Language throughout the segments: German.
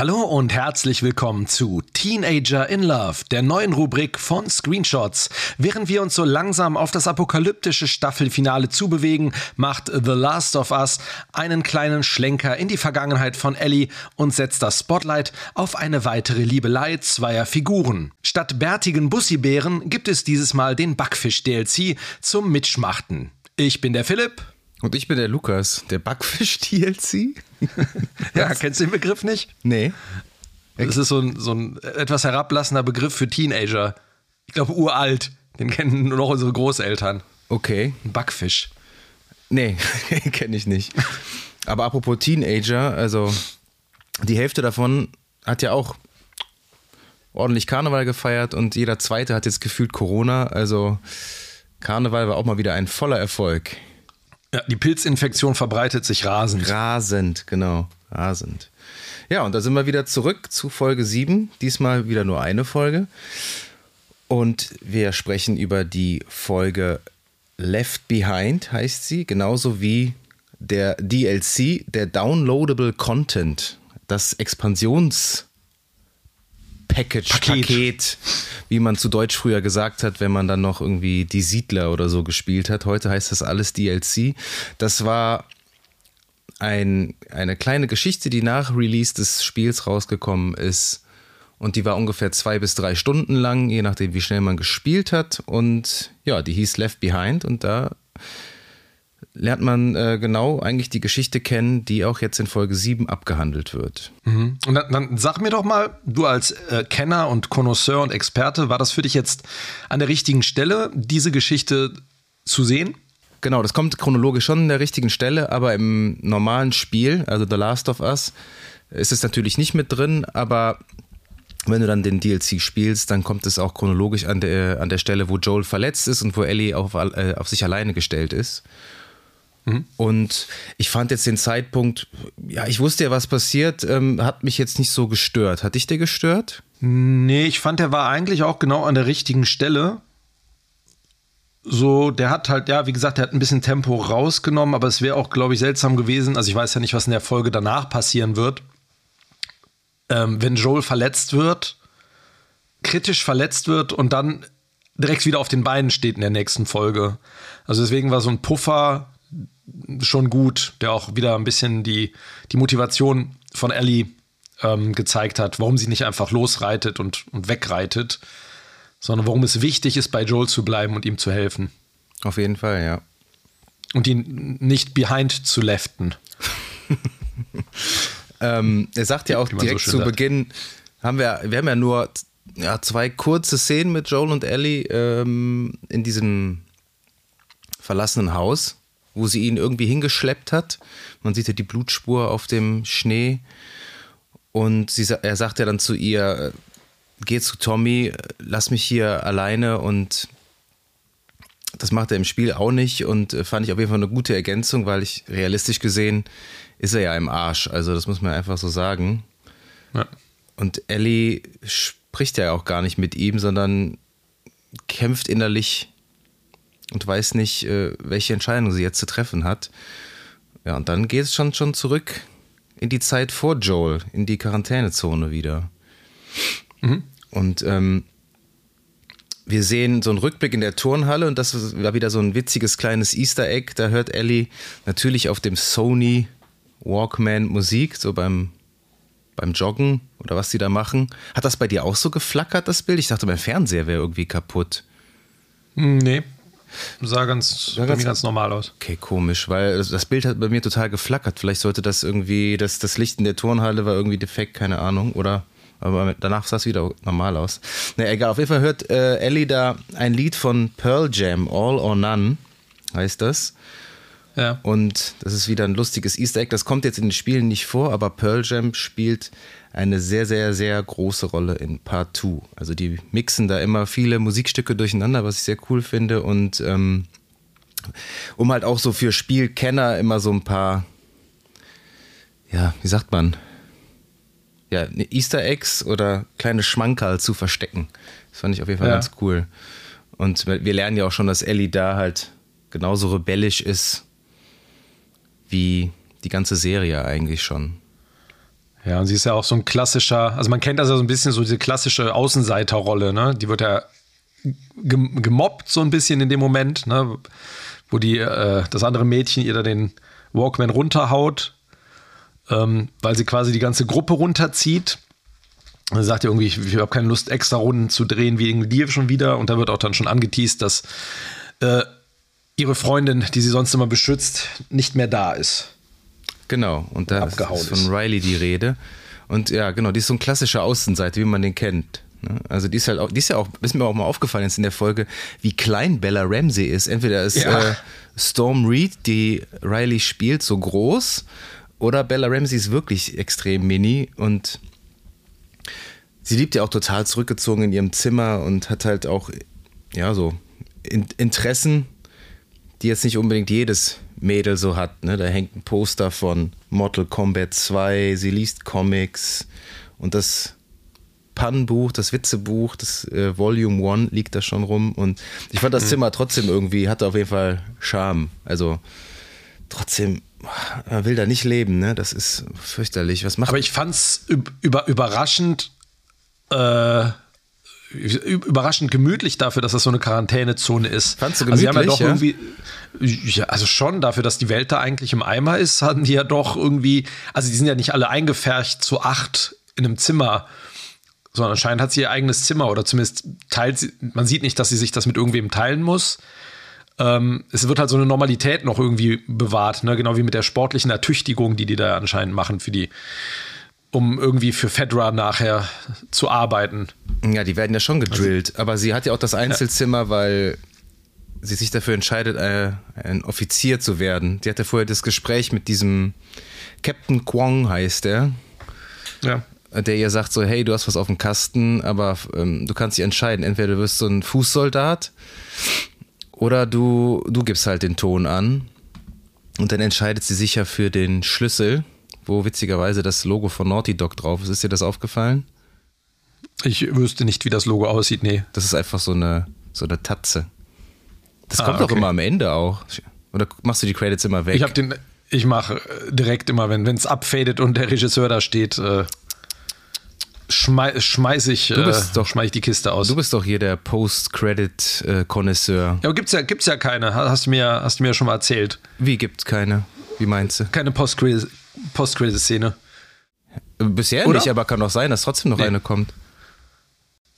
Hallo und herzlich willkommen zu Teenager in Love, der neuen Rubrik von Screenshots. Während wir uns so langsam auf das apokalyptische Staffelfinale zubewegen, macht The Last of Us einen kleinen Schlenker in die Vergangenheit von Ellie und setzt das Spotlight auf eine weitere Liebelei zweier Figuren. Statt bärtigen Bussibären gibt es dieses Mal den Backfisch-DLC zum Mitschmachten. Ich bin der Philipp. Und ich bin der Lukas, der Backfisch-DLC. ja, kennst du den Begriff nicht? Nee. Das ist so ein, so ein etwas herablassender Begriff für Teenager. Ich glaube, uralt. Den kennen nur noch unsere Großeltern. Okay. Ein Backfisch. Nee, kenne ich nicht. Aber apropos Teenager, also die Hälfte davon hat ja auch ordentlich Karneval gefeiert und jeder zweite hat jetzt gefühlt Corona. Also Karneval war auch mal wieder ein voller Erfolg. Ja, die Pilzinfektion verbreitet sich rasend. Rasend, genau. Rasend. Ja, und da sind wir wieder zurück zu Folge 7. Diesmal wieder nur eine Folge. Und wir sprechen über die Folge Left Behind, heißt sie, genauso wie der DLC, der Downloadable Content, das Expansions- Package, Paket. Paket. wie man zu Deutsch früher gesagt hat, wenn man dann noch irgendwie die Siedler oder so gespielt hat. Heute heißt das alles DLC. Das war ein, eine kleine Geschichte, die nach Release des Spiels rausgekommen ist. Und die war ungefähr zwei bis drei Stunden lang, je nachdem, wie schnell man gespielt hat. Und ja, die hieß Left Behind. Und da lernt man äh, genau eigentlich die Geschichte kennen, die auch jetzt in Folge 7 abgehandelt wird. Mhm. Und dann, dann, sag mir doch mal, du als äh, Kenner und Connoisseur und Experte, war das für dich jetzt an der richtigen Stelle, diese Geschichte zu sehen? Genau, das kommt chronologisch schon an der richtigen Stelle, aber im normalen Spiel, also The Last of Us, ist es natürlich nicht mit drin, aber wenn du dann den DLC spielst, dann kommt es auch chronologisch an der, an der Stelle, wo Joel verletzt ist und wo Ellie auf, äh, auf sich alleine gestellt ist. Mhm. Und ich fand jetzt den Zeitpunkt, ja, ich wusste ja, was passiert, ähm, hat mich jetzt nicht so gestört. Hat dich der gestört? Nee, ich fand, der war eigentlich auch genau an der richtigen Stelle. So, der hat halt, ja, wie gesagt, der hat ein bisschen Tempo rausgenommen, aber es wäre auch, glaube ich, seltsam gewesen. Also, ich weiß ja nicht, was in der Folge danach passieren wird. Ähm, wenn Joel verletzt wird, kritisch verletzt wird und dann direkt wieder auf den Beinen steht in der nächsten Folge. Also deswegen war so ein Puffer schon gut, der auch wieder ein bisschen die, die Motivation von Ellie ähm, gezeigt hat, warum sie nicht einfach losreitet und, und wegreitet, sondern warum es wichtig ist, bei Joel zu bleiben und ihm zu helfen. Auf jeden Fall, ja. Und ihn nicht behind zu leften. ähm, er sagt ja auch direkt so zu sagt. Beginn, haben wir, wir haben ja nur ja, zwei kurze Szenen mit Joel und Ellie ähm, in diesem verlassenen Haus wo sie ihn irgendwie hingeschleppt hat. Man sieht ja die Blutspur auf dem Schnee. Und sie, er sagt ja dann zu ihr, geh zu Tommy, lass mich hier alleine und das macht er im Spiel auch nicht und äh, fand ich auf jeden Fall eine gute Ergänzung, weil ich realistisch gesehen ist er ja im Arsch. Also das muss man einfach so sagen. Ja. Und Ellie spricht ja auch gar nicht mit ihm, sondern kämpft innerlich und weiß nicht, äh, welche Entscheidung sie jetzt zu treffen hat. Ja, und dann geht es schon, schon zurück in die Zeit vor Joel, in die Quarantänezone wieder. Mhm. Und ähm, wir sehen so einen Rückblick in der Turnhalle und das war wieder so ein witziges kleines Easter Egg. Da hört Ellie natürlich auf dem Sony Walkman Musik, so beim, beim Joggen oder was sie da machen. Hat das bei dir auch so geflackert, das Bild? Ich dachte, mein Fernseher wäre irgendwie kaputt. Nee, Sah ganz, sah ganz, ganz normal aus. Okay, komisch, weil das Bild hat bei mir total geflackert. Vielleicht sollte das irgendwie, das, das Licht in der Turnhalle war irgendwie defekt, keine Ahnung. Oder aber danach sah es wieder normal aus. Na egal, auf jeden Fall hört äh, Ellie da ein Lied von Pearl Jam, All or None heißt das. Ja. Und das ist wieder ein lustiges Easter Egg. Das kommt jetzt in den Spielen nicht vor, aber Pearl Jam spielt eine sehr, sehr, sehr große Rolle in Part 2. Also die mixen da immer viele Musikstücke durcheinander, was ich sehr cool finde. Und ähm, um halt auch so für Spielkenner immer so ein paar, ja, wie sagt man, ja, Easter Eggs oder kleine Schmankerl zu verstecken. Das fand ich auf jeden Fall ja. ganz cool. Und wir lernen ja auch schon, dass Ellie da halt genauso rebellisch ist wie die ganze Serie eigentlich schon. Ja, und sie ist ja auch so ein klassischer, also man kennt das ja so ein bisschen, so diese klassische Außenseiterrolle, ne? Die wird ja gemobbt so ein bisschen in dem Moment, ne? Wo die, äh, das andere Mädchen ihr da den Walkman runterhaut, ähm, weil sie quasi die ganze Gruppe runterzieht. Und sagt ja irgendwie, ich, ich habe keine Lust, extra Runden zu drehen wie dir schon wieder. Und da wird auch dann schon angeteased, dass äh, ihre Freundin, die sie sonst immer beschützt, nicht mehr da ist. Genau, und da ist von Riley die Rede. Und ja, genau, die ist so ein klassischer Außenseiter, wie man den kennt. Ne? Also die ist halt auch, die ist ja auch, ist mir auch mal aufgefallen jetzt in der Folge, wie klein Bella Ramsey ist. Entweder ist ja. äh, Storm Reed, die Riley spielt, so groß, oder Bella Ramsey ist wirklich extrem mini und sie liebt ja auch total zurückgezogen in ihrem Zimmer und hat halt auch, ja, so Interessen, die jetzt nicht unbedingt jedes Mädel so hat. Ne? Da hängt ein Poster von Mortal Kombat 2, sie liest Comics und das Pannenbuch, das Witzebuch, das äh, Volume 1 liegt da schon rum und ich fand das mhm. Zimmer trotzdem irgendwie, hatte auf jeden Fall Charme. Also trotzdem, man will da nicht leben, ne? Das ist fürchterlich. Was macht Aber ich fand's über, überraschend, äh, überraschend gemütlich dafür, dass das so eine Quarantänezone ist. Fandst du gemütlich? Also, sie haben ja doch ja? irgendwie, ja, also schon dafür, dass die Welt da eigentlich im Eimer ist, hatten die ja doch irgendwie, also die sind ja nicht alle eingefärcht zu acht in einem Zimmer, sondern anscheinend hat sie ihr eigenes Zimmer oder zumindest teilt sie, man sieht nicht, dass sie sich das mit irgendwem teilen muss. Ähm, es wird halt so eine Normalität noch irgendwie bewahrt, ne? genau wie mit der sportlichen Ertüchtigung, die die da anscheinend machen für die um irgendwie für Fedra nachher zu arbeiten. Ja, die werden ja schon gedrillt, also, aber sie hat ja auch das Einzelzimmer, ja. weil sie sich dafür entscheidet, äh, ein Offizier zu werden. Sie hatte vorher das Gespräch mit diesem Captain Kwong, heißt er. Ja. Der ihr sagt so, hey, du hast was auf dem Kasten, aber ähm, du kannst dich entscheiden. Entweder du wirst so ein Fußsoldat oder du, du gibst halt den Ton an. Und dann entscheidet sie sich ja für den Schlüssel wo witzigerweise das Logo von Naughty Dog drauf ist. Ist dir das aufgefallen? Ich wüsste nicht, wie das Logo aussieht, nee. Das ist einfach so eine, so eine Tatze. Das ah, kommt okay. immer am Ende auch. Oder machst du die Credits immer weg? Ich habe den, ich mache direkt immer, wenn es abfadet und der Regisseur da steht, äh, schmei schmeiß ich, du bist äh, doch, schmeiß ich die Kiste aus. Du bist doch hier der Post-Credit-Konnoisseur. ja, aber gibt's ja, gibt's ja keine. Hast du mir, hast du mir schon mal erzählt. Wie gibt's keine? Wie meinst du? Keine Post-Credit Post-Credit-Szene. Bisher Oder? nicht, aber kann doch sein, dass trotzdem noch nee. eine kommt.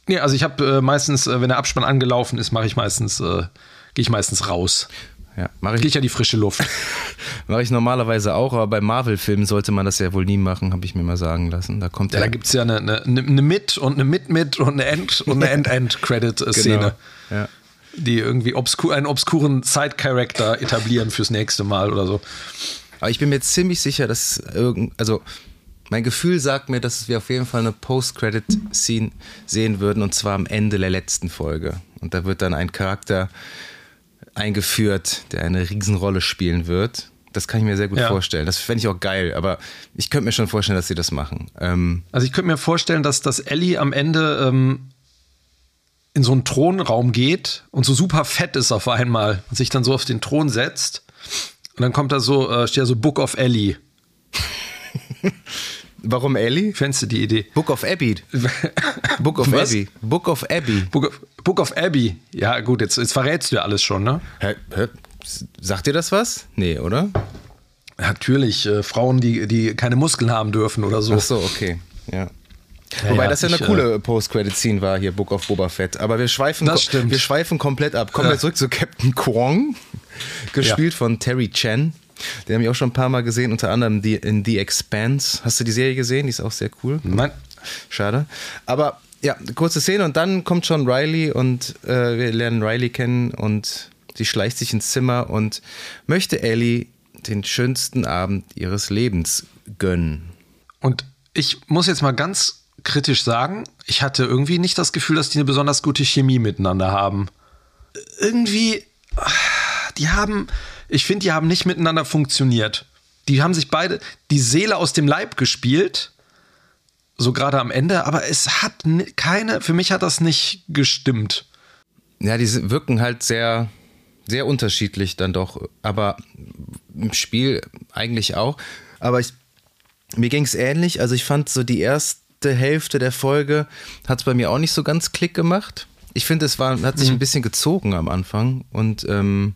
Nee, also ich habe äh, meistens, äh, wenn der Abspann angelaufen ist, mache ich meistens, äh, gehe ich meistens raus. Ja, mache ich. Gehe ich ja die frische Luft. mache ich normalerweise auch, aber bei Marvel-Filmen sollte man das ja wohl nie machen, habe ich mir mal sagen lassen. Da kommt ja, ja da gibt es ja eine, eine, eine Mit- und eine Mit-Mit und eine End- und eine End-End-Credit-Szene. Genau. Ja. Die irgendwie obskur, einen obskuren Side-Character etablieren fürs nächste Mal oder so. Aber ich bin mir ziemlich sicher, dass irgend, also mein Gefühl sagt mir, dass wir auf jeden Fall eine Post-Credit-Scene sehen würden und zwar am Ende der letzten Folge. Und da wird dann ein Charakter eingeführt, der eine Riesenrolle spielen wird. Das kann ich mir sehr gut ja. vorstellen. Das fände ich auch geil, aber ich könnte mir schon vorstellen, dass sie das machen. Ähm also ich könnte mir vorstellen, dass, dass Ellie am Ende ähm, in so einen Thronraum geht und so super fett ist auf einmal und sich dann so auf den Thron setzt und dann kommt da so, äh, steht da so Book of Ellie. Warum Ellie? Fändest du die Idee? Book of Abby. Book of Was? Abby. Book of Abby. Book of, Book of Abby. Ja, gut, jetzt, jetzt verrätst du ja alles schon, ne? Hä, hä? Sagt dir das was? Nee, oder? Natürlich, äh, Frauen, die, die keine Muskeln haben dürfen oder so. Ach so, okay. Ja. Ja, Wobei ja, das ja eine ich, coole äh, Post-Credit-Scene war hier, Book of Boba Fett. Aber wir schweifen, wir schweifen komplett ab. Kommen wir zurück zu Captain Kwong gespielt von Terry Chen. Den habe ich auch schon ein paar Mal gesehen, unter anderem in The Expanse. Hast du die Serie gesehen? Die ist auch sehr cool. Nein. Schade. Aber ja, kurze Szene und dann kommt schon Riley und äh, wir lernen Riley kennen und Sie schleicht sich ins Zimmer und möchte Ellie den schönsten Abend ihres Lebens gönnen. Und ich muss jetzt mal ganz kritisch sagen, ich hatte irgendwie nicht das Gefühl, dass die eine besonders gute Chemie miteinander haben. Irgendwie, die haben, ich finde, die haben nicht miteinander funktioniert. Die haben sich beide die Seele aus dem Leib gespielt, so gerade am Ende, aber es hat keine, für mich hat das nicht gestimmt. Ja, die wirken halt sehr, sehr unterschiedlich dann doch, aber im Spiel eigentlich auch. Aber ich, mir ging es ähnlich. Also ich fand so die erste Hälfte der Folge hat es bei mir auch nicht so ganz Klick gemacht. Ich finde, es war, hat sich mhm. ein bisschen gezogen am Anfang und ähm,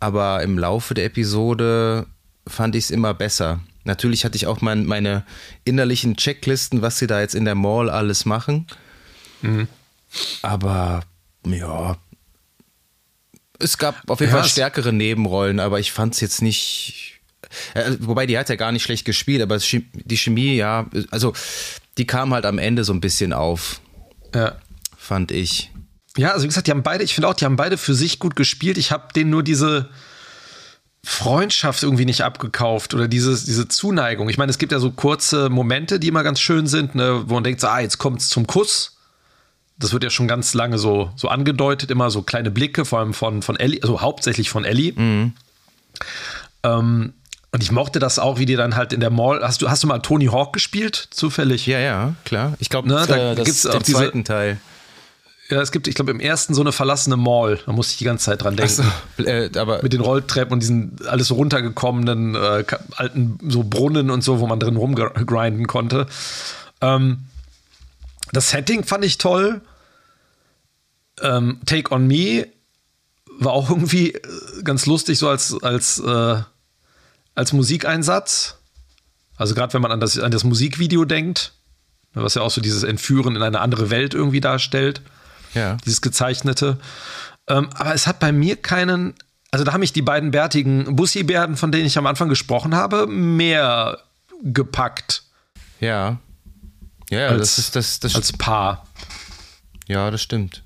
aber im Laufe der Episode fand ich es immer besser. Natürlich hatte ich auch mein, meine innerlichen Checklisten, was sie da jetzt in der Mall alles machen. Mhm. Aber ja, es gab auf jeden ja, Fall stärkere Nebenrollen, aber ich fand es jetzt nicht. Äh, wobei die hat ja gar nicht schlecht gespielt, aber die Chemie, ja, also die kam halt am Ende so ein bisschen auf. Ja. Fand ich. Ja, also wie gesagt, die haben beide, ich finde auch, die haben beide für sich gut gespielt. Ich habe denen nur diese Freundschaft irgendwie nicht abgekauft oder dieses, diese Zuneigung. Ich meine, es gibt ja so kurze Momente, die immer ganz schön sind, ne, wo man denkt, so, ah, jetzt kommt es zum Kuss. Das wird ja schon ganz lange so, so angedeutet, immer so kleine Blicke, vor allem von, von Ellie, also hauptsächlich von Ellie. Mhm. Ähm, und ich mochte das auch, wie die dann halt in der Mall. Hast du, hast du mal Tony Hawk gespielt, zufällig? Ja, ja, klar. Ich glaube, ne, da äh, gibt es auch diesen zweiten Teil. Ja, es gibt, ich glaube, im ersten so eine verlassene Mall. Da musste ich die ganze Zeit dran denken. So, äh, aber Mit den Rolltreppen und diesen alles so runtergekommenen äh, alten so Brunnen und so, wo man drin rumgrinden konnte. Ähm, das Setting fand ich toll. Ähm, Take on Me war auch irgendwie äh, ganz lustig, so als, als, äh, als Musikeinsatz. Also gerade wenn man an das, an das Musikvideo denkt, was ja auch so dieses Entführen in eine andere Welt irgendwie darstellt. Ja. Dieses gezeichnete. Ähm, aber es hat bei mir keinen, also da haben mich die beiden bärtigen Bussi-Bärden, von denen ich am Anfang gesprochen habe, mehr gepackt. Ja. Ja, als, das ist das, das als Paar. Ja, das stimmt.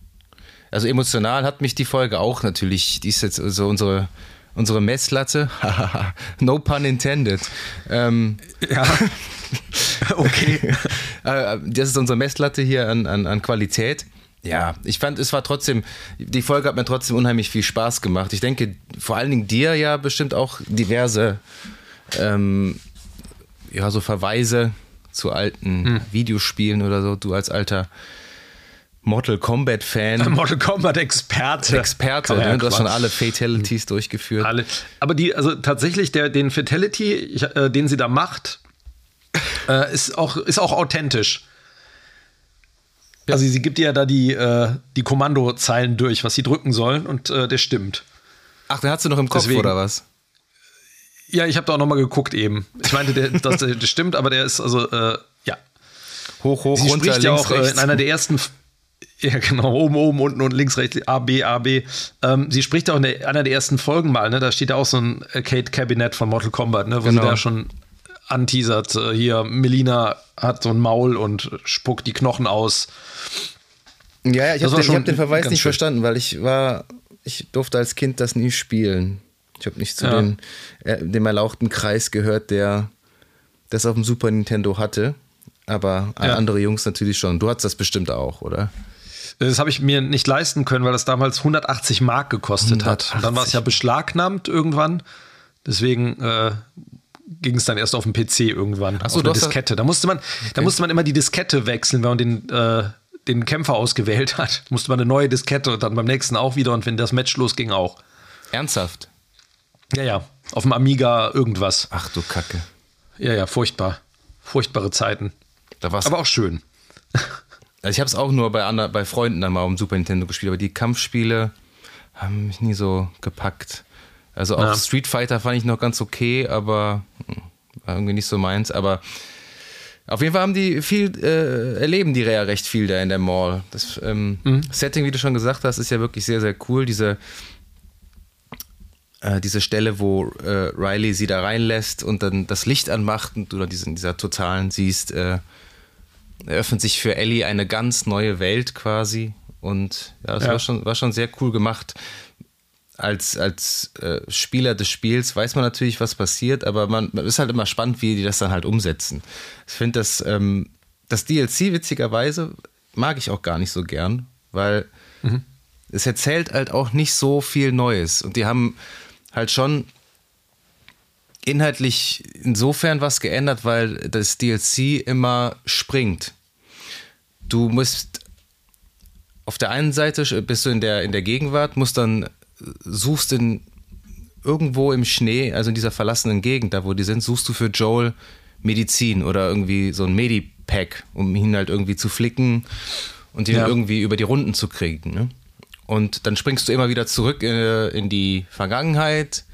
Also emotional hat mich die Folge auch natürlich, die ist jetzt so unsere, unsere Messlatte. no pun intended. Ähm, ja. okay. Äh, das ist unsere Messlatte hier an, an, an Qualität. Ja, ich fand, es war trotzdem, die Folge hat mir trotzdem unheimlich viel Spaß gemacht. Ich denke, vor allen Dingen dir ja bestimmt auch diverse, ähm, ja, so Verweise zu alten hm. Videospielen oder so. Du als alter Mortal Kombat Fan. Mortal Kombat Experte. Experte, ne? du hast schon alle Fatalities durchgeführt. Alle. Aber die, also tatsächlich, der, den Fatality, ich, äh, den sie da macht, äh, ist, auch, ist auch authentisch. Ja. Also sie gibt ja da die, äh, die Kommandozeilen durch, was sie drücken sollen und äh, der stimmt. Ach, den hast du noch im Kopf Deswegen, oder was? Ja, ich habe da auch noch mal geguckt eben. Ich meinte, der, das, der stimmt, aber der ist also äh, ja. Hoch, hoch, sie runter, spricht links, ja auch äh, in einer der ersten ja, genau, oben, oben, unten und links, rechts, A, B, A, B. Ähm, sie spricht auch in der, einer der ersten Folgen mal, ne? Da steht ja auch so ein Arcade-Kabinett von Mortal Kombat, ne? Wo genau. sie da schon anteasert. Äh, hier, Melina hat so ein Maul und spuckt die Knochen aus. Ja, ja ich habe den, hab den, Verweis nicht schön. verstanden, weil ich war, ich durfte als Kind das nie spielen. Ich habe nicht zu ja. den, äh, dem erlauchten Kreis gehört, der das auf dem Super Nintendo hatte. Aber ja. andere Jungs natürlich schon. Du hattest das bestimmt auch, oder? Das habe ich mir nicht leisten können, weil das damals 180 Mark gekostet 180. hat. Und dann war es ja beschlagnahmt irgendwann. Deswegen äh, ging es dann erst auf dem PC irgendwann. Achso, auf eine Diskette. Da musste man, okay. da musste man immer die Diskette wechseln, wenn man den, äh, den Kämpfer ausgewählt hat. Musste man eine neue Diskette und dann beim nächsten auch wieder und wenn das Match losging auch. Ernsthaft? Ja, ja. Auf dem Amiga irgendwas. Ach du Kacke. Ja, ja, furchtbar. Furchtbare Zeiten. Da war's aber auch schön. Also ich habe es auch nur bei, anderen, bei Freunden dann mal um Super Nintendo gespielt, aber die Kampfspiele haben mich nie so gepackt. Also auch ja. Street Fighter fand ich noch ganz okay, aber hm, war irgendwie nicht so meins. Aber auf jeden Fall haben die viel, äh, erleben die ja recht viel da in der Mall. Das ähm, mhm. Setting, wie du schon gesagt hast, ist ja wirklich sehr, sehr cool. Diese, äh, diese Stelle, wo äh, Riley sie da reinlässt und dann das Licht anmacht und du dann diesen, dieser totalen siehst, äh, eröffnet sich für Ellie eine ganz neue Welt quasi. Und ja, das ja. War, schon, war schon sehr cool gemacht. Als, als äh, Spieler des Spiels weiß man natürlich, was passiert, aber man, man ist halt immer spannend, wie die das dann halt umsetzen. Ich finde das, ähm, das DLC witzigerweise mag ich auch gar nicht so gern, weil mhm. es erzählt halt auch nicht so viel Neues. Und die haben halt schon inhaltlich insofern was geändert, weil das DLC immer springt. Du musst auf der einen Seite bist du in der, in der Gegenwart, musst dann suchst in irgendwo im Schnee, also in dieser verlassenen Gegend, da wo die sind, suchst du für Joel Medizin oder irgendwie so ein Medipack, um ihn halt irgendwie zu flicken und ihn ja. irgendwie über die Runden zu kriegen. Ne? Und dann springst du immer wieder zurück in, äh, in die Vergangenheit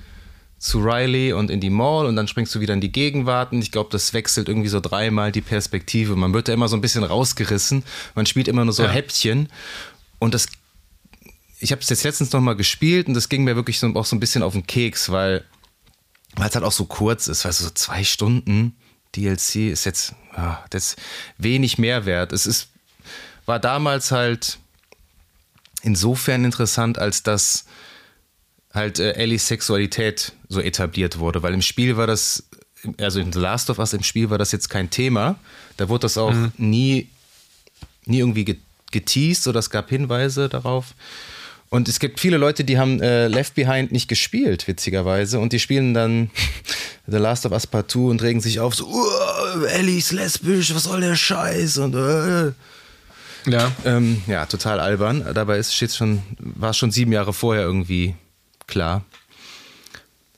zu Riley und in die Mall und dann springst du wieder in die Gegenwart und ich glaube, das wechselt irgendwie so dreimal die Perspektive. Man wird da immer so ein bisschen rausgerissen, man spielt immer nur so ja. Häppchen und das ich habe es jetzt letztens noch mal gespielt und das ging mir wirklich so, auch so ein bisschen auf den Keks, weil es halt auch so kurz ist, weißt du, so zwei Stunden DLC ist jetzt ja, das wenig Mehrwert. Es ist, war damals halt insofern interessant, als dass halt äh, Ellies Sexualität so etabliert wurde, weil im Spiel war das, also in The Last of Us im Spiel war das jetzt kein Thema. Da wurde das auch mhm. nie, nie irgendwie geteased oder es gab Hinweise darauf. Und es gibt viele Leute, die haben äh, Left Behind nicht gespielt, witzigerweise. Und die spielen dann The Last of Us Part 2 und regen sich auf, so, uh, Ellie ist lesbisch, was soll der Scheiß? Und äh, ja. Ähm, ja, total albern. Dabei ist steht schon, war schon sieben Jahre vorher irgendwie klar.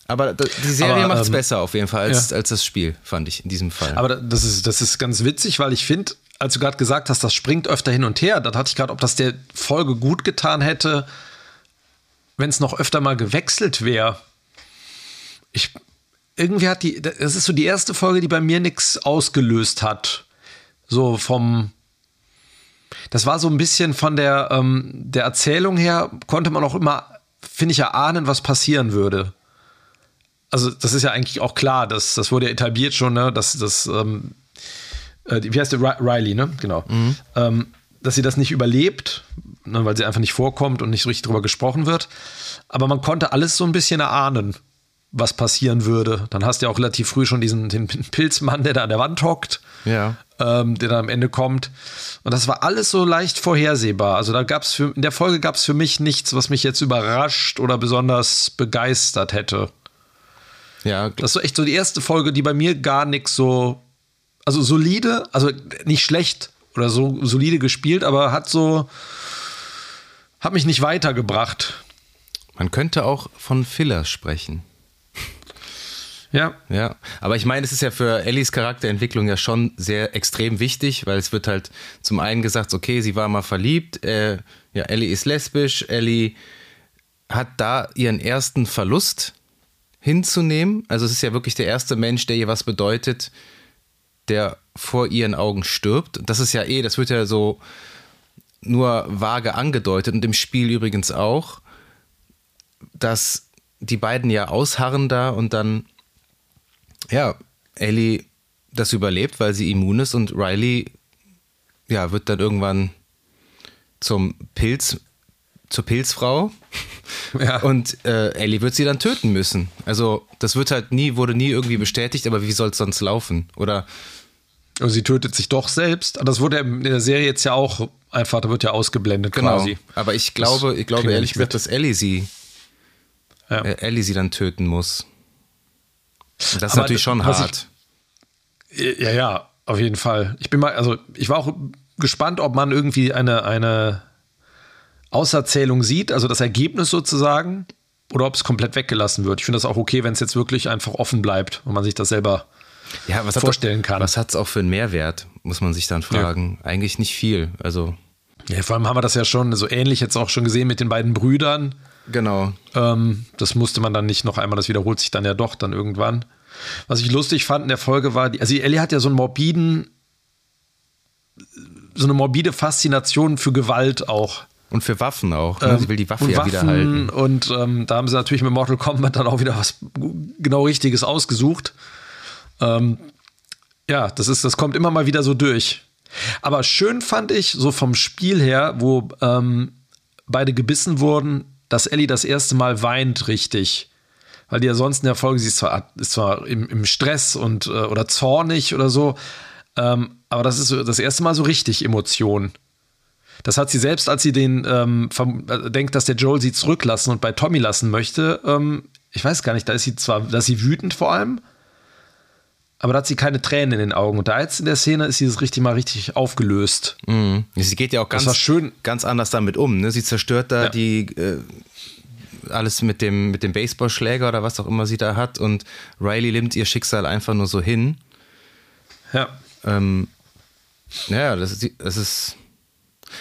Aber die Serie macht es ähm, besser auf jeden Fall als, ja. als das Spiel, fand ich in diesem Fall. Aber das ist, das ist ganz witzig, weil ich finde, als du gerade gesagt hast, das springt öfter hin und her, dann hatte ich gerade, ob das der Folge gut getan hätte, wenn es noch öfter mal gewechselt wäre. Ich irgendwie hat die, das ist so die erste Folge, die bei mir nichts ausgelöst hat. So vom, das war so ein bisschen von der, ähm, der Erzählung her, konnte man auch immer, finde ich, erahnen, was passieren würde. Also, das ist ja eigentlich auch klar, das, das wurde ja etabliert schon, ne, dass das, ähm, äh, wie heißt der? Riley, ne? Genau. Mhm. Ähm, dass sie das nicht überlebt, ne, weil sie einfach nicht vorkommt und nicht so richtig drüber gesprochen wird. Aber man konnte alles so ein bisschen erahnen, was passieren würde. Dann hast du ja auch relativ früh schon diesen den Pilzmann, der da an der Wand hockt, ja. ähm, der dann am Ende kommt. Und das war alles so leicht vorhersehbar. Also da gab es in der Folge gab es für mich nichts, was mich jetzt überrascht oder besonders begeistert hätte. Ja. Das ist so echt so die erste Folge, die bei mir gar nichts so also solide, also nicht schlecht oder so solide gespielt, aber hat so, hat mich nicht weitergebracht. Man könnte auch von Filler sprechen. Ja. Ja. Aber ich meine, es ist ja für Ellies Charakterentwicklung ja schon sehr extrem wichtig, weil es wird halt zum einen gesagt, okay, sie war mal verliebt, äh, ja, Ellie ist lesbisch, Ellie hat da ihren ersten Verlust hinzunehmen. Also es ist ja wirklich der erste Mensch, der ihr was bedeutet, der vor ihren Augen stirbt. Das ist ja eh, das wird ja so nur vage angedeutet und im Spiel übrigens auch, dass die beiden ja ausharren da und dann, ja, Ellie das überlebt, weil sie immun ist und Riley, ja, wird dann irgendwann zum Pilz, zur Pilzfrau. Ja. Und äh, Ellie wird sie dann töten müssen. Also, das wird halt nie, wurde nie irgendwie bestätigt, aber wie soll es sonst laufen? Oder und sie tötet sich doch selbst. Das wurde in der Serie jetzt ja auch einfach, da wird ja ausgeblendet genau. quasi. Aber ich glaube, ich glaube ehrlich gesagt, dass Ellie sie, ja. äh, Ellie sie dann töten muss. Das ist Aber natürlich schon hart. Ich, ja, ja, auf jeden Fall. Ich bin mal, also ich war auch gespannt, ob man irgendwie eine, eine Auserzählung sieht, also das Ergebnis sozusagen, oder ob es komplett weggelassen wird. Ich finde das auch okay, wenn es jetzt wirklich einfach offen bleibt und man sich das selber ja, was vorstellen kann. Was hat es auch für einen Mehrwert, muss man sich dann fragen. Ja. Eigentlich nicht viel. Also. Ja, vor allem haben wir das ja schon so ähnlich jetzt auch schon gesehen mit den beiden Brüdern. Genau. Ähm, das musste man dann nicht noch einmal, das wiederholt sich dann ja doch dann irgendwann. Was ich lustig fand in der Folge war, also Ellie hat ja so einen morbiden, so eine morbide Faszination für Gewalt auch. Und für Waffen auch. Ne? Ähm, sie will die Waffe ja Waffen wieder halten. Und ähm, da haben sie natürlich mit Mortal Kombat dann auch wieder was genau Richtiges ausgesucht. Ähm, ja, das ist, das kommt immer mal wieder so durch. Aber schön fand ich, so vom Spiel her, wo ähm, beide gebissen wurden, dass Ellie das erste Mal weint richtig. Weil die ja sonst in der Folge, sie ist zwar, ist zwar im, im Stress und äh, oder zornig oder so, ähm, aber das ist so das erste Mal so richtig Emotion. Das hat sie selbst, als sie den ähm, äh, denkt, dass der Joel sie zurücklassen und bei Tommy lassen möchte. Ähm, ich weiß gar nicht, da ist sie zwar, da ist sie wütend vor allem, aber da hat sie keine Tränen in den Augen. Und da jetzt in der Szene ist sie das richtig mal richtig aufgelöst. Mhm. Sie geht ja auch ganz, schön. ganz anders damit um. Ne? Sie zerstört da ja. die äh, alles mit dem, mit dem Baseballschläger oder was auch immer sie da hat und Riley nimmt ihr Schicksal einfach nur so hin. Ja. Ähm, ja, das ist, das ist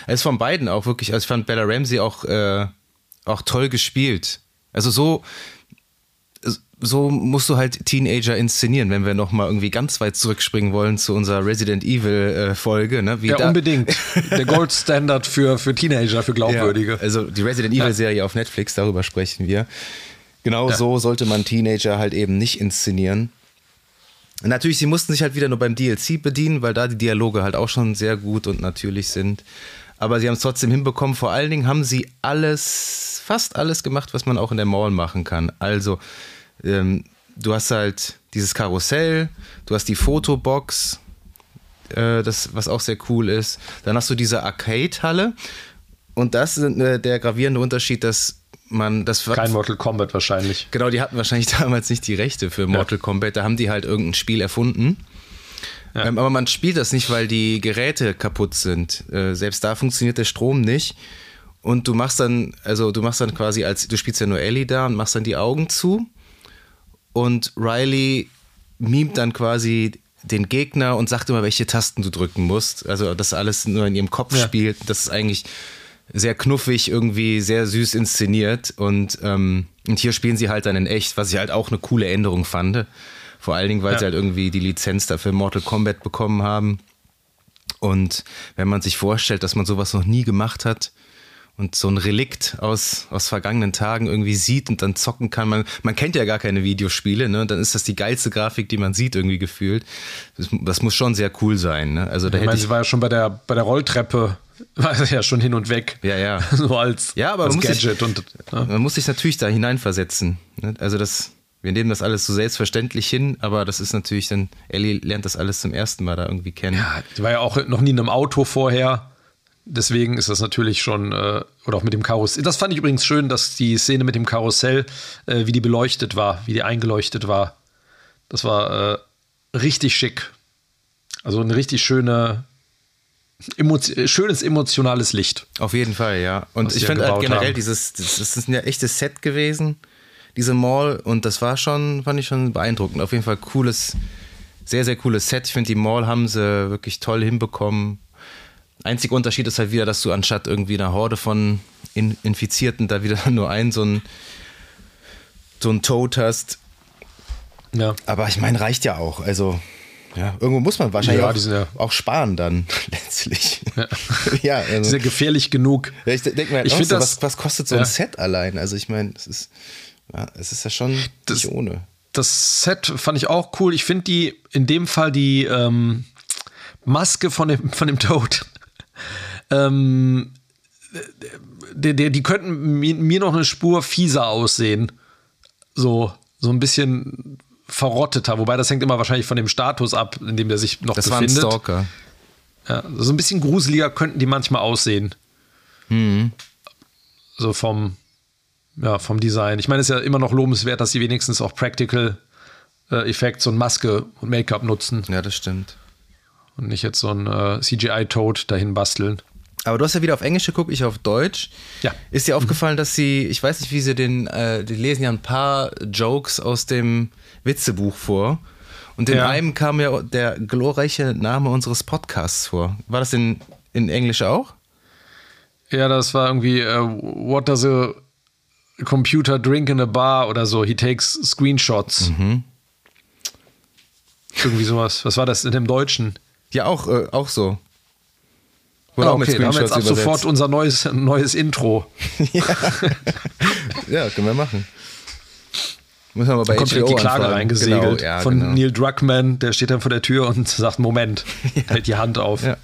es ist von beiden auch wirklich, also ich fand Bella Ramsey auch, äh, auch toll gespielt. Also so, so musst du halt Teenager inszenieren, wenn wir nochmal irgendwie ganz weit zurückspringen wollen zu unserer Resident Evil äh, Folge. Ne? Wie ja, unbedingt. Der Gold Standard für, für Teenager, für Glaubwürdige. Ja, also die Resident Evil Serie auf Netflix, darüber sprechen wir. Genau ja. so sollte man Teenager halt eben nicht inszenieren. Natürlich, sie mussten sich halt wieder nur beim DLC bedienen, weil da die Dialoge halt auch schon sehr gut und natürlich sind. Aber sie haben es trotzdem hinbekommen. Vor allen Dingen haben sie alles, fast alles gemacht, was man auch in der Mall machen kann. Also, ähm, du hast halt dieses Karussell, du hast die Fotobox, äh, das, was auch sehr cool ist. Dann hast du diese Arcade-Halle. Und das ist äh, der gravierende Unterschied, dass man das kein Mortal Kombat wahrscheinlich. Genau, die hatten wahrscheinlich damals nicht die Rechte für Mortal ja. Kombat. Da haben die halt irgendein Spiel erfunden. Ja. Ähm, aber man spielt das nicht, weil die Geräte kaputt sind. Äh, selbst da funktioniert der Strom nicht. Und du machst dann, also du machst dann quasi als, du spielst ja nur Ellie da und machst dann die Augen zu. Und Riley mimt dann quasi den Gegner und sagt immer, welche Tasten du drücken musst. Also das alles nur in ihrem Kopf ja. spielt. Das ist eigentlich sehr knuffig, irgendwie sehr süß inszeniert. Und, ähm, und hier spielen sie halt dann in echt, was ich halt auch eine coole Änderung fand. Vor allen Dingen, weil ja. sie halt irgendwie die Lizenz dafür Mortal Kombat bekommen haben. Und wenn man sich vorstellt, dass man sowas noch nie gemacht hat und so ein Relikt aus, aus vergangenen Tagen irgendwie sieht und dann zocken kann, man, man kennt ja gar keine Videospiele, ne? Und dann ist das die geilste Grafik, die man sieht, irgendwie gefühlt. Das, das muss schon sehr cool sein. Ne? Also da ich meine, sie war ja schon bei der, bei der Rolltreppe war ja schon hin und weg. Ja, ja. so als, ja, aber als man Gadget. Sich, und, ne? Man muss sich natürlich da hineinversetzen. Ne? Also das, wir nehmen das alles so selbstverständlich hin, aber das ist natürlich dann, Ellie lernt das alles zum ersten Mal da irgendwie kennen. Ja, die war ja auch noch nie in einem Auto vorher. Deswegen ist das natürlich schon, äh, oder auch mit dem Karussell. Das fand ich übrigens schön, dass die Szene mit dem Karussell, äh, wie die beleuchtet war, wie die eingeleuchtet war. Das war äh, richtig schick. Also eine richtig schöne, Emotio schönes emotionales Licht. Auf jeden Fall, ja. Und ich finde halt generell haben. dieses, das ist ein echtes Set gewesen, diese Mall. Und das war schon, fand ich schon beeindruckend. Auf jeden Fall cooles, sehr, sehr cooles Set. Ich finde, die Mall haben sie wirklich toll hinbekommen. Einziger Unterschied ist halt wieder, dass du anstatt irgendwie einer Horde von Infizierten da wieder nur einen so ein so ein Toad hast. Ja. Aber ich meine, reicht ja auch. Also ja, irgendwo muss man wahrscheinlich ja, auch, ja auch, sparen dann letztlich. Ja, ja also, ist ja gefährlich genug. Ich denke mir, halt ich so, das, was, was, kostet so ein Set allein? Also ich meine, es ist, ja, es ist ja schon das, nicht ohne. Das Set fand ich auch cool. Ich finde die, in dem Fall die ähm, Maske von dem, von dem Toad. ähm, die, die, die könnten mir noch eine Spur fieser aussehen. So, so ein bisschen verrotteter, wobei das hängt immer wahrscheinlich von dem Status ab, in dem der sich noch das befindet. Das war ein Stalker. Ja, so ein bisschen gruseliger könnten die manchmal aussehen. Mhm. So vom, ja, vom Design. Ich meine, es ist ja immer noch lobenswert, dass sie wenigstens auch Practical äh, Effects und Maske und Make-up nutzen. Ja, das stimmt. Und nicht jetzt so ein äh, CGI-Toad dahin basteln. Aber du hast ja wieder auf Englisch geguckt, ich auf Deutsch. Ja. Ist dir aufgefallen, dass sie, ich weiß nicht, wie sie den, äh, die lesen ja ein paar Jokes aus dem Witzebuch vor. Und in ja. einem kam ja der glorreiche Name unseres Podcasts vor. War das in, in Englisch auch? Ja, das war irgendwie uh, What does a computer drink in a bar oder so? He takes screenshots. Mhm. Irgendwie sowas. Was war das in dem Deutschen? Ja, auch, äh, auch so. Wurde ah, okay, haben wir jetzt ab übersetzt. sofort unser neues, neues Intro. ja. ja, können wir machen. Müssen wir mal bei kommt HBO die Klage anfragen. reingesegelt genau, ja, von genau. Neil Druckmann, der steht dann vor der Tür und sagt, Moment, ja. hält die Hand auf. Ja.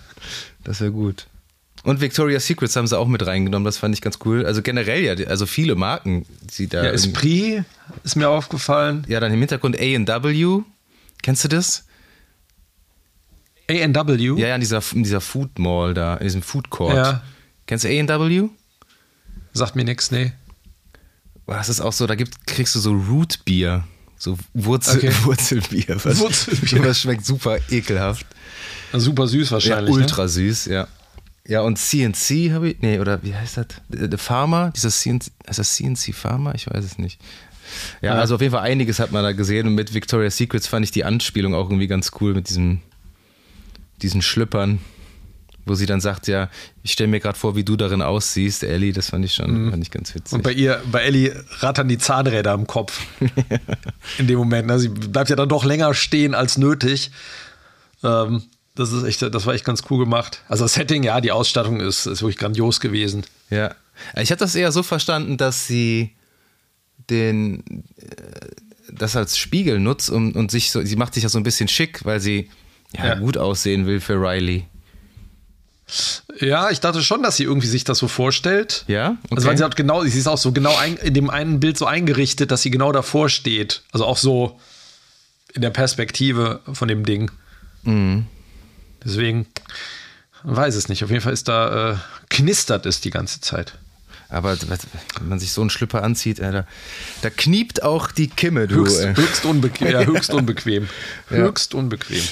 Das wäre gut. Und Victoria's Secrets haben sie auch mit reingenommen, das fand ich ganz cool. Also generell ja, also viele Marken, die da. Ja, Esprit ist mir aufgefallen. Ja, dann im Hintergrund A&W. Kennst du das? A&W? Ja, ja, in dieser, in dieser Food Mall da, in diesem Food Court. Ja. Kennst du A&W? Sagt mir nichts, nee. Das ist auch so, da gibt, kriegst du so Root Beer. So Wurzel, okay. Wurzelbier. Was, Wurzelbier. Das schmeckt super ekelhaft. Super süß wahrscheinlich. Ja, ultra ne? süß, ja. Ja, und CNC habe ich, nee, oder wie heißt das? Der Pharma, dieser CNC, ist das CNC Pharma? Ich weiß es nicht. Ja, ja, also auf jeden Fall einiges hat man da gesehen und mit Victoria's Secrets fand ich die Anspielung auch irgendwie ganz cool mit diesem, diesen Schlüppern, wo sie dann sagt, ja, ich stelle mir gerade vor, wie du darin aussiehst, Ellie, das fand ich schon, mhm. fand ich ganz witzig. Und bei ihr, bei Ellie rattern die Zahnräder im Kopf in dem Moment. Ne? Sie bleibt ja dann doch länger stehen als nötig. Ähm, das ist echt, das war echt ganz cool gemacht. Also das Setting, ja, die Ausstattung ist, ist wirklich grandios gewesen. Ja. Ich habe das eher so verstanden, dass sie den äh, das als Spiegel nutzt und, und sich so, sie macht sich ja so ein bisschen schick, weil sie ja, ja. gut aussehen will für Riley. Ja, ich dachte schon, dass sie irgendwie sich das so vorstellt. Ja. Okay. Also weil sie hat genau, sie ist auch so genau ein, in dem einen Bild so eingerichtet, dass sie genau davor steht. Also auch so in der Perspektive von dem Ding. Mhm. Deswegen weiß es nicht. Auf jeden Fall ist da äh, knistert es die ganze Zeit. Aber wenn man sich so einen Schlüpper anzieht, äh, da, da kniept auch die Kimme, du. Höchst, höchst, unbequem, ja, höchst unbequem. ja. Höchst unbequem.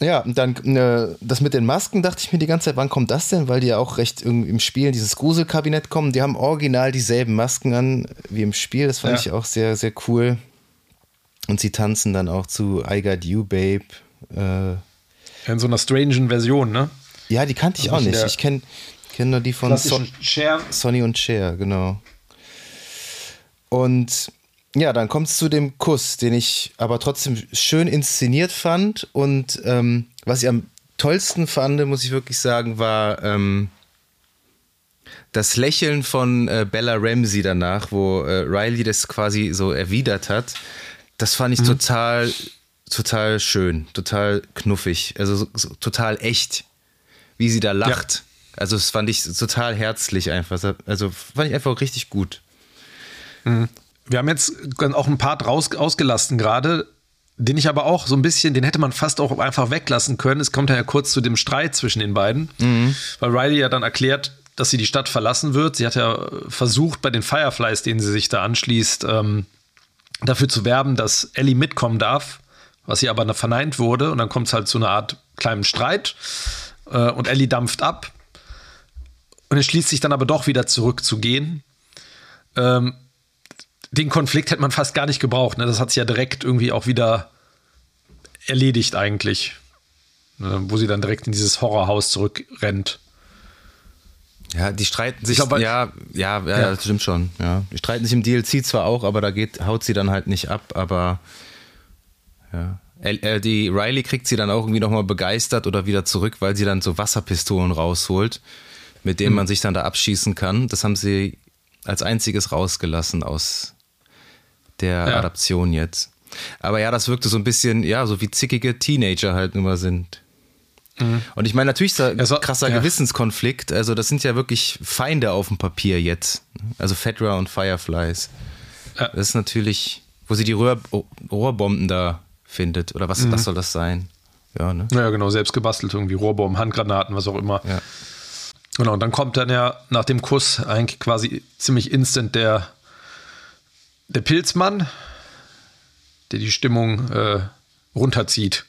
Ja, und dann äh, das mit den Masken dachte ich mir die ganze Zeit, wann kommt das denn? Weil die ja auch recht im Spiel in dieses Gruselkabinett kommen. Die haben original dieselben Masken an wie im Spiel. Das fand ja. ich auch sehr, sehr cool. Und sie tanzen dann auch zu I Got You, Babe. Äh, in so einer strangen Version, ne? Ja, die kannte ich also auch nicht. Ich kenne kenn nur die von Son Cher. Sonny und Cher, genau. Und ja, dann kommt es zu dem Kuss, den ich aber trotzdem schön inszeniert fand. Und ähm, was ich am tollsten fand, muss ich wirklich sagen, war ähm, das Lächeln von äh, Bella Ramsey danach, wo äh, Riley das quasi so erwidert hat. Das fand ich mhm. total total schön, total knuffig, also so, so, total echt, wie sie da lacht. Ja. Also das fand ich total herzlich einfach. Also fand ich einfach richtig gut. Mhm. Wir haben jetzt auch ein Part raus, ausgelassen gerade, den ich aber auch so ein bisschen, den hätte man fast auch einfach weglassen können. Es kommt ja kurz zu dem Streit zwischen den beiden, mhm. weil Riley ja dann erklärt, dass sie die Stadt verlassen wird. Sie hat ja versucht, bei den Fireflies, denen sie sich da anschließt, ähm, dafür zu werben, dass Ellie mitkommen darf was hier aber verneint wurde. Und dann kommt es halt zu einer Art kleinen Streit. Äh, und Ellie dampft ab und entschließt sich dann aber doch wieder zurückzugehen. Ähm, den Konflikt hätte man fast gar nicht gebraucht. Ne? Das hat sich ja direkt irgendwie auch wieder erledigt eigentlich. Ne? Wo sie dann direkt in dieses Horrorhaus zurückrennt. Ja, die streiten sich. Glaub, ja, ja, ja, ja, das stimmt schon. Ja. Die streiten sich im DLC zwar auch, aber da geht, haut sie dann halt nicht ab, aber ja. Äh, die Riley kriegt sie dann auch irgendwie nochmal begeistert oder wieder zurück, weil sie dann so Wasserpistolen rausholt, mit denen mhm. man sich dann da abschießen kann. Das haben sie als einziges rausgelassen aus der ja. Adaption jetzt. Aber ja, das wirkte so ein bisschen, ja, so wie zickige Teenager halt immer sind. Mhm. Und ich meine, natürlich ist da ein so, krasser ja. Gewissenskonflikt. Also, das sind ja wirklich Feinde auf dem Papier jetzt. Also, Fedra und Fireflies. Ja. Das ist natürlich, wo sie die Rohr, Rohrbomben da findet. Oder was, mhm. was soll das sein? Ja, ne? ja, genau, selbst gebastelt, irgendwie Rohrbomben, Handgranaten, was auch immer. Ja. Genau, und dann kommt dann ja nach dem Kuss eigentlich quasi ziemlich instant der, der Pilzmann, der die Stimmung äh, runterzieht.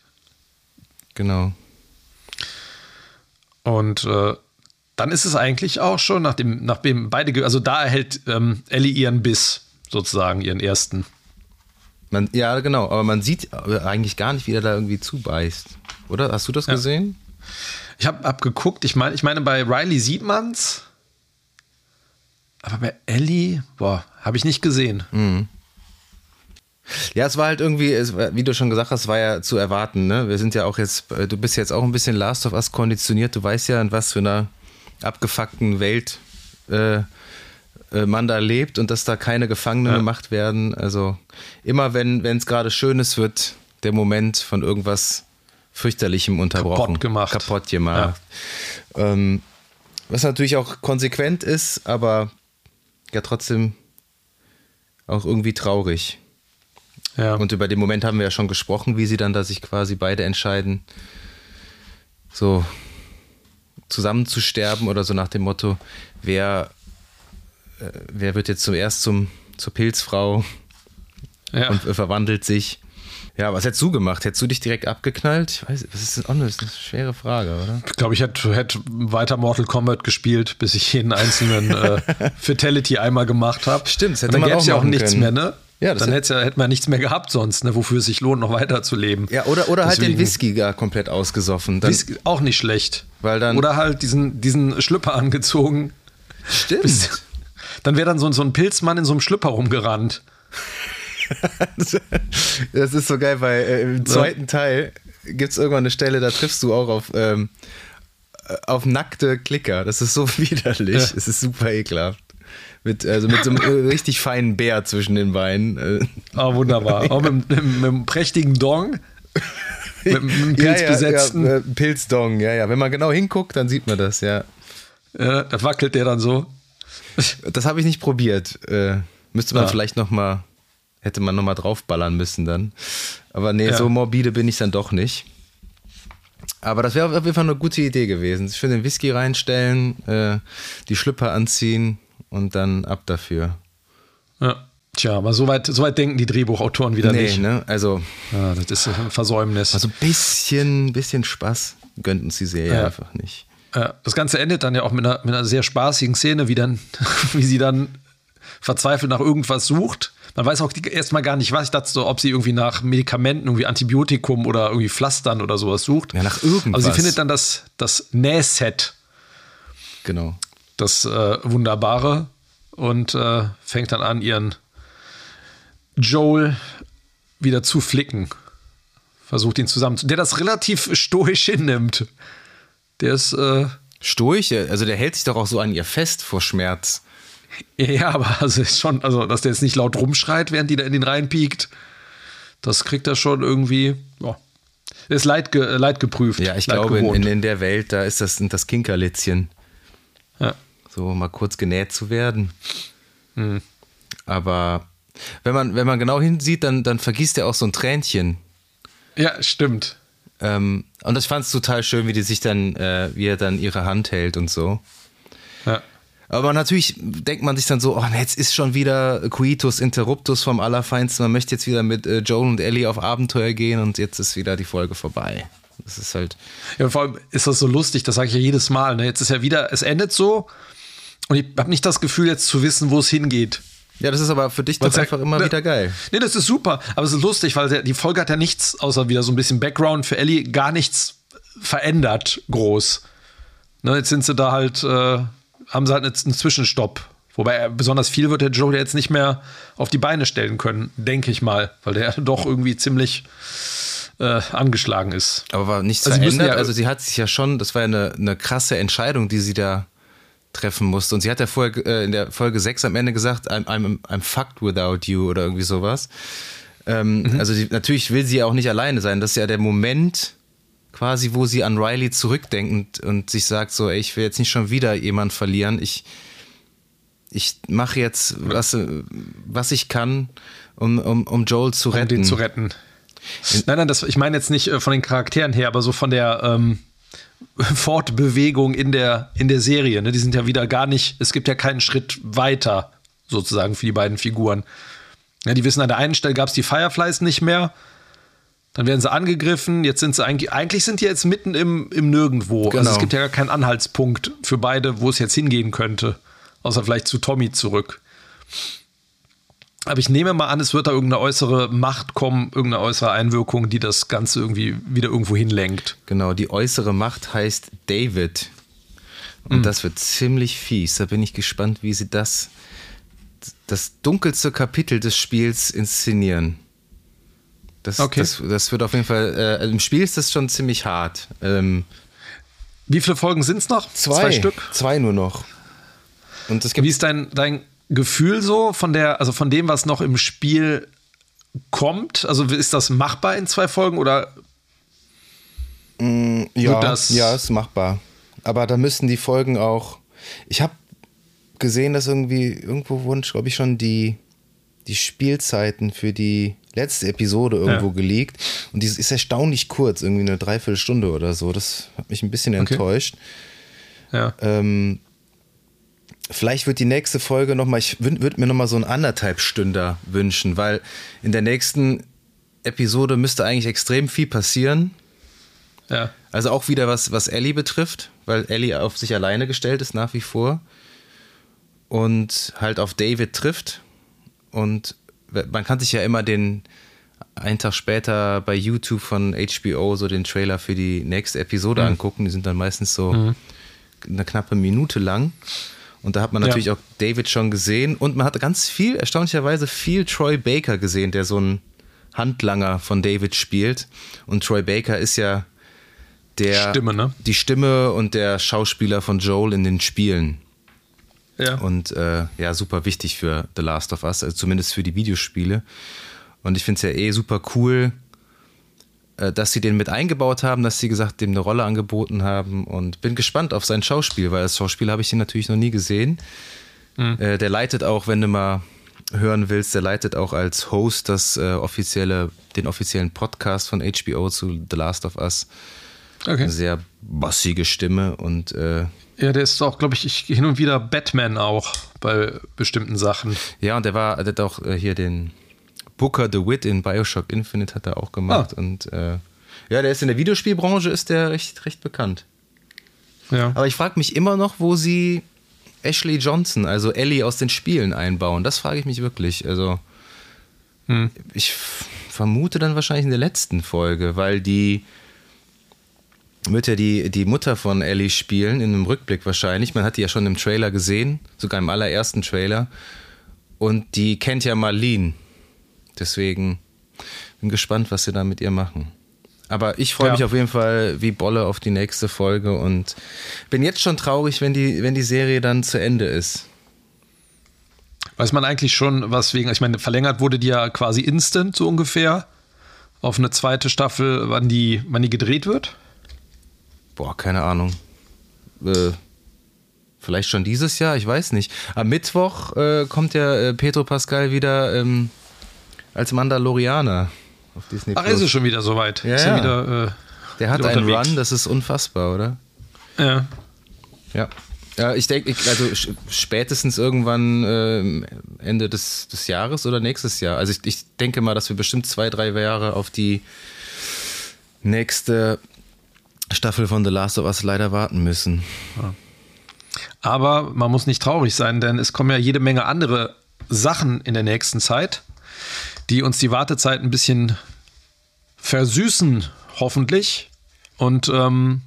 Genau. Und äh, dann ist es eigentlich auch schon, nachdem, nachdem beide, also da erhält ähm, Ellie ihren Biss, sozusagen, ihren ersten. Man, ja, genau, aber man sieht eigentlich gar nicht, wie er da irgendwie zubeißt. Oder? Hast du das ja. gesehen? Ich habe hab geguckt, ich meine, ich meine, bei Riley sieht man's. Aber bei Ellie, boah, habe ich nicht gesehen. Mhm. Ja, es war halt irgendwie, wie du schon gesagt hast, war ja zu erwarten. Ne? Wir sind ja auch jetzt, du bist jetzt auch ein bisschen Last of Us konditioniert. Du weißt ja, in was für einer abgefuckten Welt äh, äh, man da lebt und dass da keine Gefangenen ja. gemacht werden. Also immer wenn es gerade schön ist, wird der Moment von irgendwas fürchterlichem unterbrochen. Kaputt gemacht. Kaputt gemacht. Ja. Ähm, was natürlich auch konsequent ist, aber ja trotzdem auch irgendwie traurig. Ja. Und über den Moment haben wir ja schon gesprochen, wie sie dann da sich quasi beide entscheiden, so zusammen zu sterben oder so nach dem Motto, wer, äh, wer wird jetzt zuerst zum, zur Pilzfrau ja. und verwandelt sich. Ja, was hättest du gemacht? Hättest du dich direkt abgeknallt? Ich weiß, was ist das? Oh, das ist eine schwere Frage, oder? Ich glaube, ich hätte, hätte weiter Mortal Kombat gespielt, bis ich jeden einzelnen äh, Fatality einmal gemacht habe. Stimmt, das hätte dann man gäbe es ja auch nichts können. mehr, ne? Ja, dann hätte ja, hätte man nichts mehr gehabt sonst, ne, wofür es sich lohnt, noch weiter zu leben. Ja, oder, oder halt den Whisky gar komplett ausgesoffen. Dann, Whisky, auch nicht schlecht. Weil dann, oder halt diesen, diesen Schlüpper angezogen. Stimmt. Bis, dann wäre dann so, so ein Pilzmann in so einem Schlüpper rumgerannt. das ist so geil, weil äh, im zweiten ja. Teil gibt es irgendwann eine Stelle, da triffst du auch auf, ähm, äh, auf nackte Klicker. Das ist so widerlich. Es ja. ist super ekelhaft. Mit, also mit so einem äh, richtig feinen Bär zwischen den Beinen. Oh, wunderbar. Auch mit, mit, mit einem prächtigen Dong. Mit, einem pilzbesetzten. Ja, ja, Pilzdong, ja, ja. Wenn man genau hinguckt, dann sieht man das, ja. Ja, da wackelt der dann so. Das habe ich nicht probiert. Äh, müsste man ja. vielleicht noch mal hätte man nochmal draufballern müssen dann. Aber nee, ja. so morbide bin ich dann doch nicht. Aber das wäre auf jeden Fall eine gute Idee gewesen. Schön den Whisky reinstellen, äh, die Schlüpper anziehen und dann ab dafür. Ja. Tja, aber so weit, so weit denken die Drehbuchautoren wieder nee, nicht. Ne? Also, ja, das ist ein Versäumnis. Also ein bisschen, bisschen Spaß gönnten sie Serie ja. einfach nicht. Ja, das Ganze endet dann ja auch mit einer, mit einer sehr spaßigen Szene, wie, dann, wie sie dann verzweifelt nach irgendwas sucht man weiß auch erstmal gar nicht, was. Ich dachte so, ob sie irgendwie nach Medikamenten, irgendwie Antibiotikum oder irgendwie Pflastern oder sowas sucht. Ja, nach irgendwas. Aber sie findet dann das, das Nähset. Genau. Das äh, Wunderbare und äh, fängt dann an, ihren Joel wieder zu flicken. Versucht ihn zusammen zu. Der das relativ stoisch hinnimmt. Der ist. Äh, stoisch? Also der hält sich doch auch so an ihr fest vor Schmerz. Ja, aber also ist schon, also dass der jetzt nicht laut rumschreit, während die da in den reinpiekt, das kriegt er schon irgendwie, ja. Ist leid, geprüft. Ja, ich glaube, in, in, der Welt, da ist das, das Kinkerlitzchen. Ja. So mal kurz genäht zu werden. Hm. Aber wenn man, wenn man genau hinsieht, dann, dann vergießt er auch so ein Tränchen. Ja, stimmt. Ähm, und ich fand es total schön, wie die sich dann, äh, wie er dann ihre Hand hält und so. Ja. Aber natürlich denkt man sich dann so, oh, jetzt ist schon wieder Quietus Interruptus vom Allerfeinsten. Man möchte jetzt wieder mit äh, Joel und Ellie auf Abenteuer gehen und jetzt ist wieder die Folge vorbei. Das ist halt. Ja, vor allem ist das so lustig, das sage ich ja jedes Mal. Ne? Jetzt ist ja wieder, es endet so und ich habe nicht das Gefühl, jetzt zu wissen, wo es hingeht. Ja, das ist aber für dich doch einfach immer ne, wieder geil. Nee, das ist super. Aber es ist lustig, weil die Folge hat ja nichts, außer wieder so ein bisschen Background für Ellie, gar nichts verändert groß. Ne, jetzt sind sie da halt. Äh, haben sie halt einen Zwischenstopp. Wobei besonders viel wird der Joe jetzt nicht mehr auf die Beine stellen können, denke ich mal, weil der doch irgendwie ziemlich äh, angeschlagen ist. Aber war nichts also verändert. Ja, also sie hat sich ja schon, das war ja eine, eine krasse Entscheidung, die sie da treffen musste. Und sie hat ja vorher äh, in der Folge 6 am Ende gesagt, I'm, I'm, I'm fucked without you oder irgendwie sowas. Ähm, mhm. Also die, natürlich will sie ja auch nicht alleine sein. Das ist ja der Moment, quasi, wo sie an Riley zurückdenkt und, und sich sagt, so, ey, ich will jetzt nicht schon wieder jemand verlieren. Ich, ich mache jetzt, was, was ich kann, um, um, um Joel zu retten. Um den zu retten. Nein, nein, das, ich meine jetzt nicht äh, von den Charakteren her, aber so von der ähm, Fortbewegung in der, in der Serie. Ne? Die sind ja wieder gar nicht, es gibt ja keinen Schritt weiter, sozusagen, für die beiden Figuren. Ja, die wissen, an der einen Stelle gab es die Fireflies nicht mehr. Dann werden sie angegriffen. Jetzt sind sie eigentlich, eigentlich sind die jetzt mitten im, im Nirgendwo. Genau. Also es gibt ja gar keinen Anhaltspunkt für beide, wo es jetzt hingehen könnte. Außer vielleicht zu Tommy zurück. Aber ich nehme mal an, es wird da irgendeine äußere Macht kommen, irgendeine äußere Einwirkung, die das Ganze irgendwie wieder irgendwo hinlenkt. Genau, die äußere Macht heißt David. Und mhm. das wird ziemlich fies. Da bin ich gespannt, wie sie das, das dunkelste Kapitel des Spiels inszenieren. Das, okay. das, das wird auf jeden Fall, äh, im Spiel ist das schon ziemlich hart. Ähm, Wie viele Folgen sind es noch? Zwei. Zwei Stück? Zwei nur noch. Und es gibt Wie ist dein, dein Gefühl so von der, also von dem, was noch im Spiel kommt? Also ist das machbar in zwei Folgen oder? Mm, ja, das ja, ist machbar. Aber da müssen die Folgen auch. Ich habe gesehen, dass irgendwie irgendwo wurden, glaube ich, schon die, die Spielzeiten für die letzte Episode irgendwo ja. geleakt. Und die ist erstaunlich kurz, irgendwie eine Dreiviertelstunde oder so. Das hat mich ein bisschen okay. enttäuscht. Ja. Ähm, vielleicht wird die nächste Folge nochmal, ich würde mir nochmal so einen anderthalb Stünder wünschen, weil in der nächsten Episode müsste eigentlich extrem viel passieren. Ja. Also auch wieder was, was Ellie betrifft, weil Ellie auf sich alleine gestellt ist nach wie vor und halt auf David trifft. Und man kann sich ja immer den einen Tag später bei YouTube von HBO so den Trailer für die nächste Episode mhm. angucken. Die sind dann meistens so mhm. eine knappe Minute lang. Und da hat man natürlich ja. auch David schon gesehen und man hat ganz viel, erstaunlicherweise viel Troy Baker gesehen, der so ein Handlanger von David spielt. Und Troy Baker ist ja der Stimme, ne? die Stimme und der Schauspieler von Joel in den Spielen. Ja. Und äh, ja, super wichtig für The Last of Us, also zumindest für die Videospiele. Und ich finde es ja eh super cool, dass sie den mit eingebaut haben, dass sie gesagt, dem eine Rolle angeboten haben und bin gespannt auf sein Schauspiel, weil als Schauspieler habe ich ihn natürlich noch nie gesehen. Mhm. Äh, der leitet auch, wenn du mal hören willst, der leitet auch als Host das äh, offizielle, den offiziellen Podcast von HBO zu The Last of Us. Okay. Eine sehr bossige Stimme und äh, ja, der ist auch, glaube ich, hin und wieder Batman auch bei bestimmten Sachen. Ja, und der war, der hat auch äh, hier den Booker the Wit in Bioshock Infinite hat er auch gemacht. Ah. Und äh, ja, der ist in der Videospielbranche ist der recht, recht bekannt. Ja. Aber ich frage mich immer noch, wo sie Ashley Johnson, also Ellie aus den Spielen einbauen. Das frage ich mich wirklich. Also hm. ich vermute dann wahrscheinlich in der letzten Folge, weil die wird ja die, die Mutter von Ellie spielen, in einem Rückblick wahrscheinlich. Man hat die ja schon im Trailer gesehen, sogar im allerersten Trailer. Und die kennt ja Marlene. Deswegen bin gespannt, was sie da mit ihr machen. Aber ich freue ja. mich auf jeden Fall wie Bolle auf die nächste Folge und bin jetzt schon traurig, wenn die, wenn die Serie dann zu Ende ist. Weiß man eigentlich schon, was wegen, ich meine, verlängert wurde die ja quasi instant, so ungefähr, auf eine zweite Staffel, wann die, wann die gedreht wird? Boah, keine Ahnung. Äh, vielleicht schon dieses Jahr, ich weiß nicht. Am Mittwoch äh, kommt ja äh, Pedro Pascal wieder ähm, als Mandalorianer auf Disney. Ach, ist es schon wieder soweit? Ja, ja. Wieder, äh, Der hat einen unterwegs. Run, das ist unfassbar, oder? Ja. Ja. Ja, ich denke, also spätestens irgendwann äh, Ende des, des Jahres oder nächstes Jahr. Also ich, ich denke mal, dass wir bestimmt zwei, drei Jahre auf die nächste Staffel von The Last of Us leider warten müssen. Aber man muss nicht traurig sein, denn es kommen ja jede Menge andere Sachen in der nächsten Zeit, die uns die Wartezeit ein bisschen versüßen, hoffentlich. Und ähm,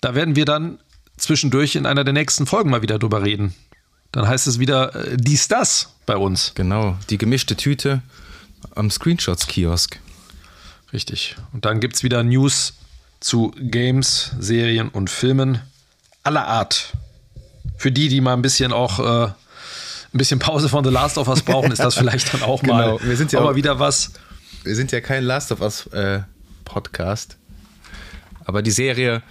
da werden wir dann zwischendurch in einer der nächsten Folgen mal wieder drüber reden. Dann heißt es wieder äh, dies, das bei uns. Genau, die gemischte Tüte am Screenshots-Kiosk. Richtig. Und dann gibt es wieder News zu Games, Serien und Filmen aller Art. Für die, die mal ein bisschen auch äh, ein bisschen Pause von The Last of Us brauchen, ist das vielleicht dann auch mal, genau. wir sind ja auch mal wieder was. Wir sind ja kein Last of Us äh, Podcast, aber die Serie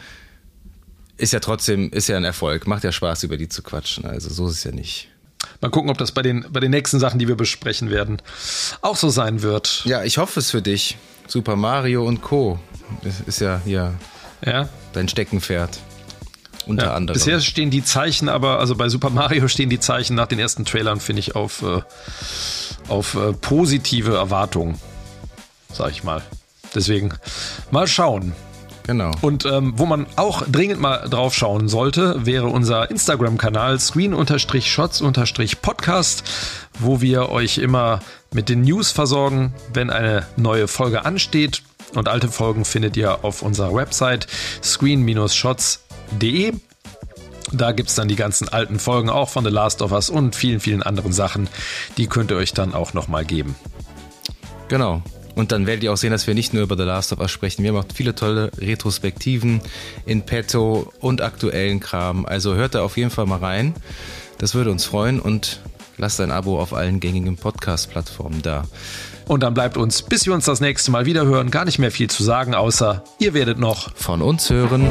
ist ja trotzdem ist ja ein Erfolg, macht ja Spaß über die zu quatschen. Also so ist es ja nicht. Mal gucken, ob das bei den, bei den nächsten Sachen, die wir besprechen werden, auch so sein wird. Ja, ich hoffe es für dich. Super Mario und Co. Das ist ja hier ja. dein Steckenpferd. Unter ja, anderem. Bisher stehen die Zeichen, aber also bei Super Mario stehen die Zeichen nach den ersten Trailern, finde ich, auf, äh, auf äh, positive Erwartungen. Sag ich mal. Deswegen mal schauen. Genau. Und ähm, wo man auch dringend mal drauf schauen sollte, wäre unser Instagram-Kanal screen-shots-podcast, wo wir euch immer mit den News versorgen, wenn eine neue Folge ansteht. Und alte Folgen findet ihr auf unserer Website screen-shots.de. Da gibt es dann die ganzen alten Folgen auch von The Last of Us und vielen, vielen anderen Sachen. Die könnt ihr euch dann auch nochmal geben. Genau. Und dann werdet ihr auch sehen, dass wir nicht nur über The Last of Us sprechen. Wir haben auch viele tolle Retrospektiven in petto und aktuellen Kram. Also hört da auf jeden Fall mal rein. Das würde uns freuen. Und Lasst ein Abo auf allen gängigen Podcast-Plattformen da. Und dann bleibt uns, bis wir uns das nächste Mal wieder hören, gar nicht mehr viel zu sagen, außer ihr werdet noch von uns hören.